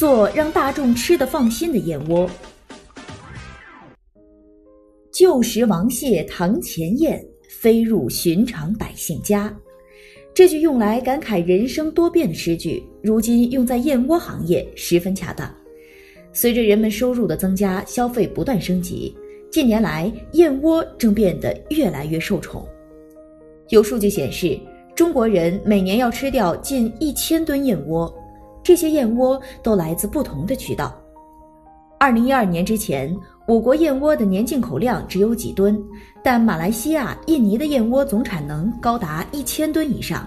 做让大众吃得放心的燕窝。旧时王谢堂前燕，飞入寻常百姓家。这句用来感慨人生多变的诗句，如今用在燕窝行业十分恰当。随着人们收入的增加，消费不断升级，近年来燕窝正变得越来越受宠。有数据显示，中国人每年要吃掉近一千吨燕窝。这些燕窝都来自不同的渠道。二零一二年之前，我国燕窝的年进口量只有几吨，但马来西亚、印尼的燕窝总产能高达一千吨以上，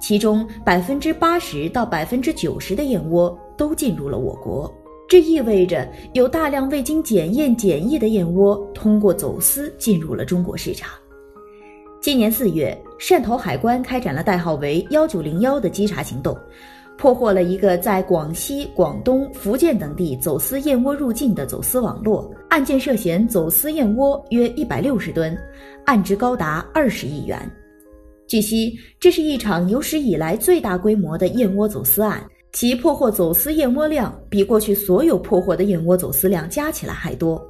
其中百分之八十到百分之九十的燕窝都进入了我国。这意味着有大量未经检验检疫的燕窝通过走私进入了中国市场。今年四月，汕头海关开展了代号为“幺九零幺”的稽查行动。破获了一个在广西、广东、福建等地走私燕窝入境的走私网络，案件涉嫌走私燕窝约一百六十吨，案值高达二十亿元。据悉，这是一场有史以来最大规模的燕窝走私案，其破获走私燕窝量比过去所有破获的燕窝走私量加起来还多。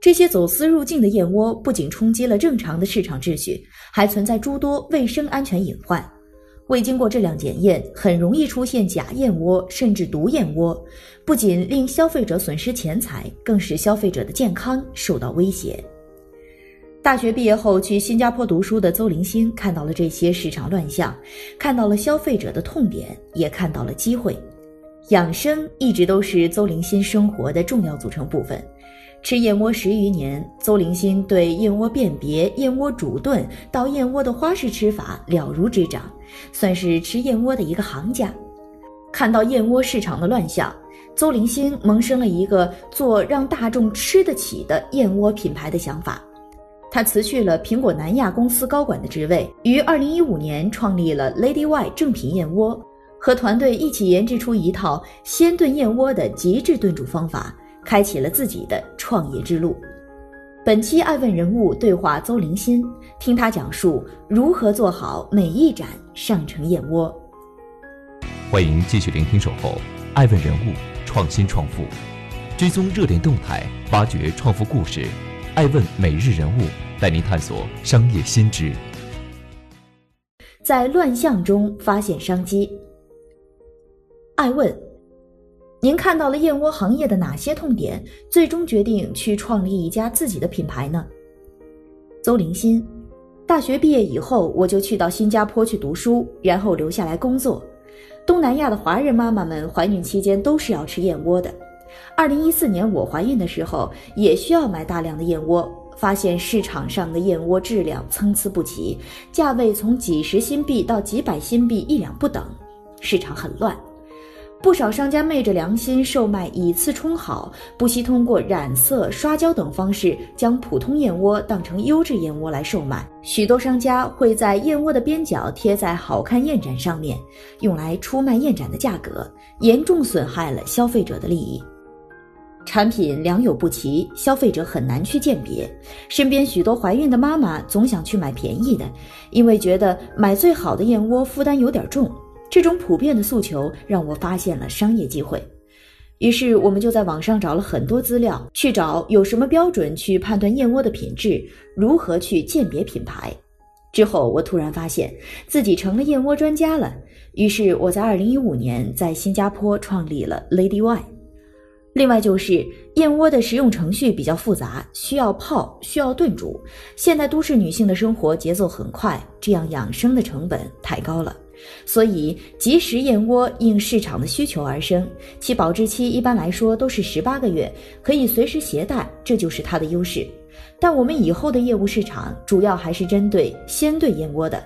这些走私入境的燕窝不仅冲击了正常的市场秩序，还存在诸多卫生安全隐患。未经过质量检验，很容易出现假燕窝甚至毒燕窝，不仅令消费者损失钱财，更使消费者的健康受到威胁。大学毕业后去新加坡读书的邹林星看到了这些市场乱象，看到了消费者的痛点，也看到了机会。养生一直都是邹玲心生活的重要组成部分。吃燕窝十余年，邹玲心对燕窝辨别、燕窝煮炖到燕窝的花式吃法了如指掌，算是吃燕窝的一个行家。看到燕窝市场的乱象，邹玲心萌生了一个做让大众吃得起的燕窝品牌的想法。他辞去了苹果南亚公司高管的职位，于二零一五年创立了 Lady Y 正品燕窝，和团队一起研制出一套鲜炖燕窝的极致炖煮方法。开启了自己的创业之路。本期爱问人物对话邹玲心，听他讲述如何做好每一盏上乘燕窝。欢迎继续聆听《守候爱问人物创新创富》，追踪热点动态，挖掘创富故事。爱问每日人物带您探索商业新知，在乱象中发现商机。爱问。您看到了燕窝行业的哪些痛点？最终决定去创立一家自己的品牌呢？邹玲心，大学毕业以后我就去到新加坡去读书，然后留下来工作。东南亚的华人妈妈们怀孕期间都是要吃燕窝的。二零一四年我怀孕的时候也需要买大量的燕窝，发现市场上的燕窝质量参差不齐，价位从几十新币到几百新币一两不等，市场很乱。不少商家昧着良心售卖以次充好，不惜通过染色、刷胶等方式将普通燕窝当成优质燕窝来售卖。许多商家会在燕窝的边角贴在好看燕盏上面，用来出卖燕盏的价格，严重损害了消费者的利益。产品良莠不齐，消费者很难去鉴别。身边许多怀孕的妈妈总想去买便宜的，因为觉得买最好的燕窝负担有点重。这种普遍的诉求让我发现了商业机会，于是我们就在网上找了很多资料，去找有什么标准去判断燕窝的品质，如何去鉴别品牌。之后我突然发现自己成了燕窝专家了，于是我在二零一五年在新加坡创立了 Lady Y。另外就是燕窝的食用程序比较复杂，需要泡，需要炖煮。现代都市女性的生活节奏很快，这样养生的成本太高了。所以，即食燕窝应市场的需求而生，其保质期一般来说都是十八个月，可以随时携带，这就是它的优势。但我们以后的业务市场主要还是针对鲜炖燕窝的，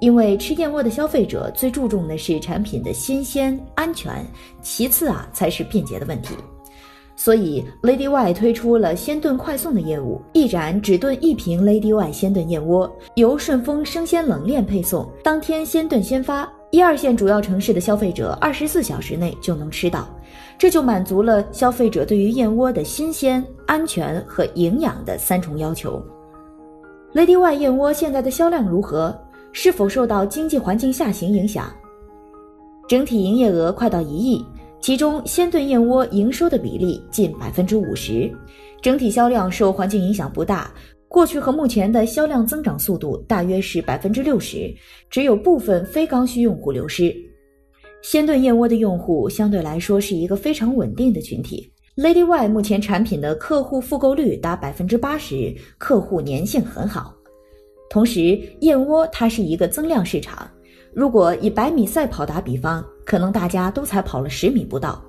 因为吃燕窝的消费者最注重的是产品的新鲜、安全，其次啊才是便捷的问题。所以，Lady Y 推出了鲜炖快送的业务，一盏只炖一瓶 Lady Y 鲜炖燕窝，由顺丰生鲜冷链配送，当天鲜炖先发，一二线主要城市的消费者二十四小时内就能吃到，这就满足了消费者对于燕窝的新鲜、安全和营养的三重要求。Lady Y 燕窝现在的销量如何？是否受到经济环境下行影响？整体营业额快到一亿。其中鲜炖燕窝营收的比例近百分之五十，整体销量受环境影响不大。过去和目前的销量增长速度大约是百分之六十，只有部分非刚需用户流失。鲜炖燕窝的用户相对来说是一个非常稳定的群体。Lady Y 目前产品的客户复购率达百分之八十，客户粘性很好。同时，燕窝它是一个增量市场。如果以百米赛跑打比方，可能大家都才跑了十米不到。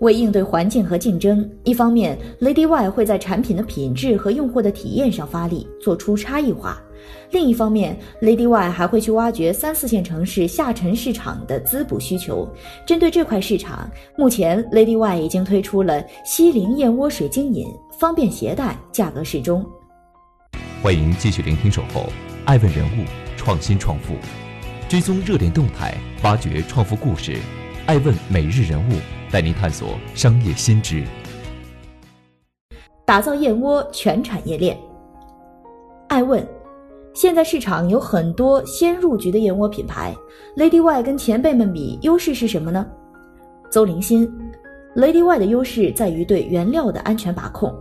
为应对环境和竞争，一方面，Lady Y 会在产品的品质和用户的体验上发力，做出差异化；另一方面，Lady Y 还会去挖掘三四线城市下沉市场的滋补需求。针对这块市场，目前 Lady Y 已经推出了西林燕窝水晶饮，方便携带，价格适中。欢迎继续聆听《守候》，爱问人物，创新创富。追踪热点动态，挖掘创富故事，爱问每日人物带您探索商业新知，打造燕窝全产业链。爱问，现在市场有很多先入局的燕窝品牌，Lady Y 跟前辈们比优势是什么呢？邹玲心，Lady Y 的优势在于对原料的安全把控，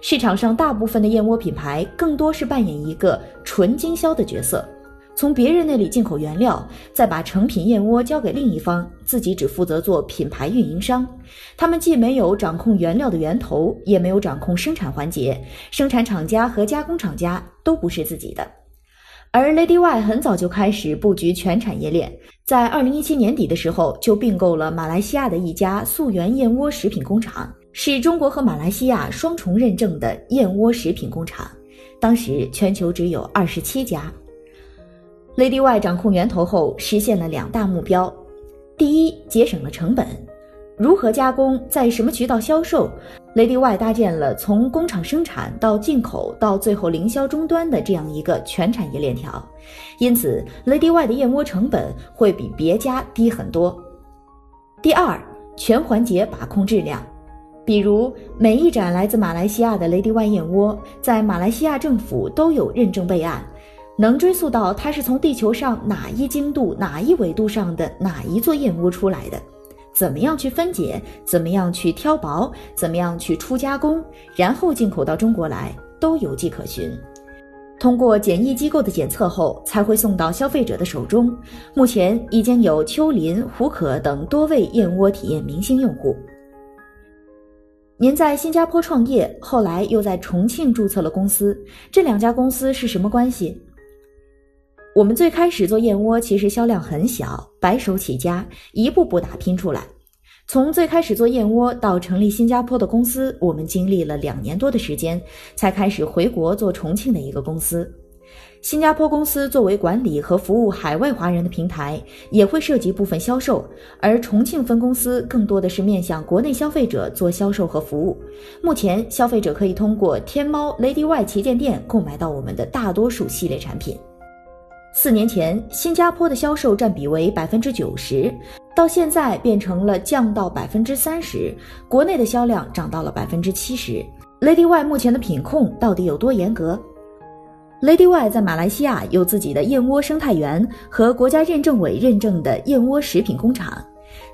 市场上大部分的燕窝品牌更多是扮演一个纯经销的角色。从别人那里进口原料，再把成品燕窝交给另一方，自己只负责做品牌运营商。他们既没有掌控原料的源头，也没有掌控生产环节，生产厂家和加工厂家都不是自己的。而 Lady Y 很早就开始布局全产业链，在二零一七年底的时候就并购了马来西亚的一家溯源燕窝食品工厂，是中国和马来西亚双重认证的燕窝食品工厂。当时全球只有二十七家。Lady Y 掌控源头后，实现了两大目标：第一，节省了成本，如何加工，在什么渠道销售，Lady Y 搭建了从工厂生产到进口到最后零销终端的这样一个全产业链条，因此 Lady Y 的燕窝成本会比别家低很多。第二，全环节把控质量，比如每一盏来自马来西亚的 Lady Y 燕窝，在马来西亚政府都有认证备案。能追溯到它是从地球上哪一经度、哪一纬度上的哪一座燕窝出来的，怎么样去分解，怎么样去挑薄，怎么样去初加工，然后进口到中国来，都有迹可循。通过检疫机构的检测后，才会送到消费者的手中。目前已经有秋林、胡可等多位燕窝体验明星用户。您在新加坡创业，后来又在重庆注册了公司，这两家公司是什么关系？我们最开始做燕窝，其实销量很小，白手起家，一步步打拼出来。从最开始做燕窝到成立新加坡的公司，我们经历了两年多的时间，才开始回国做重庆的一个公司。新加坡公司作为管理和服务海外华人的平台，也会涉及部分销售，而重庆分公司更多的是面向国内消费者做销售和服务。目前，消费者可以通过天猫 Lady Y 旗舰店购买到我们的大多数系列产品。四年前，新加坡的销售占比为百分之九十，到现在变成了降到百分之三十。国内的销量涨到了百分之七十。Lady Y 目前的品控到底有多严格？Lady Y 在马来西亚有自己的燕窝生态园和国家认证委认证的燕窝食品工厂，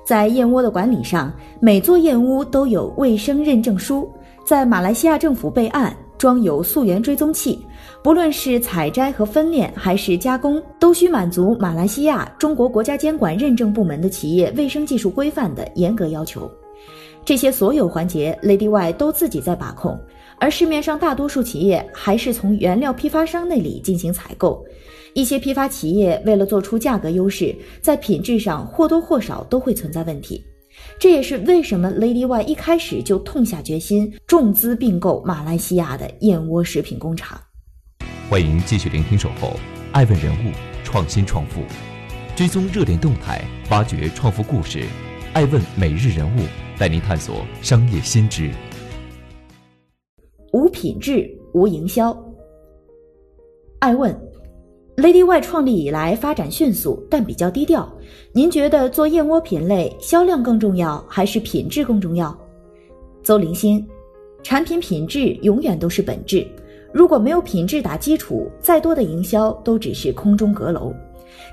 在燕窝的管理上，每座燕屋都有卫生认证书，在马来西亚政府备案，装有溯源追踪器。不论是采摘和分拣，还是加工，都需满足马来西亚中国国家监管认证部门的企业卫生技术规范的严格要求。这些所有环节，Lady Y 都自己在把控，而市面上大多数企业还是从原料批发商那里进行采购。一些批发企业为了做出价格优势，在品质上或多或少都会存在问题。这也是为什么 Lady Y 一开始就痛下决心重资并购马来西亚的燕窝食品工厂。欢迎继续聆听《守候》，爱问人物。创新创富，追踪热点动态，挖掘创富故事。爱问每日人物带您探索商业新知。无品质无营销。爱问，Lady Y 创立以来发展迅速，但比较低调。您觉得做燕窝品类销量更重要，还是品质更重要？邹林星，产品品质永远都是本质。如果没有品质打基础，再多的营销都只是空中阁楼。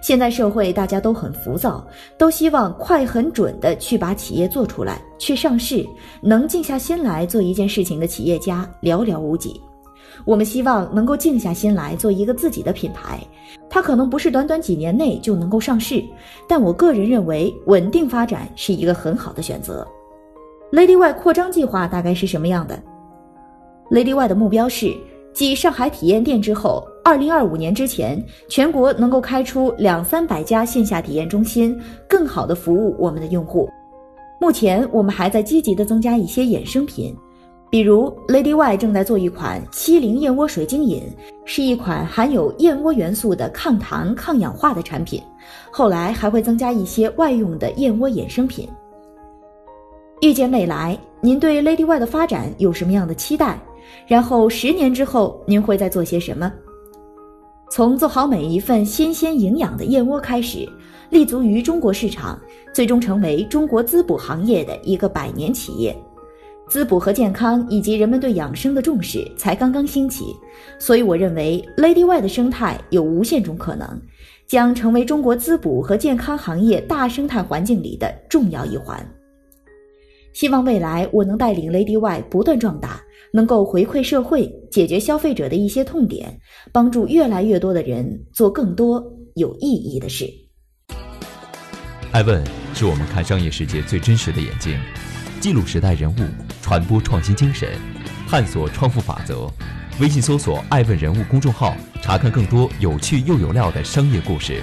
现在社会大家都很浮躁，都希望快很准的去把企业做出来，去上市。能静下心来做一件事情的企业家寥寥无几。我们希望能够静下心来做一个自己的品牌，它可能不是短短几年内就能够上市，但我个人认为稳定发展是一个很好的选择。Lady Y 扩张计划大概是什么样的？Lady Y 的目标是。继上海体验店之后，二零二五年之前，全国能够开出两三百家线下体验中心，更好的服务我们的用户。目前，我们还在积极的增加一些衍生品，比如 Lady Y 正在做一款七零燕窝水晶饮，是一款含有燕窝元素的抗糖抗氧化的产品。后来还会增加一些外用的燕窝衍生品。预见未来，您对 Lady Y 的发展有什么样的期待？然后十年之后，您会在做些什么？从做好每一份新鲜营养的燕窝开始，立足于中国市场，最终成为中国滋补行业的一个百年企业。滋补和健康以及人们对养生的重视才刚刚兴起，所以我认为 Lady Y 的生态有无限种可能，将成为中国滋补和健康行业大生态环境里的重要一环。希望未来我能带领 Lady Y 不断壮大。能够回馈社会，解决消费者的一些痛点，帮助越来越多的人做更多有意义的事。爱问是我们看商业世界最真实的眼睛，记录时代人物，传播创新精神，探索创富法则。微信搜索“爱问人物”公众号，查看更多有趣又有料的商业故事。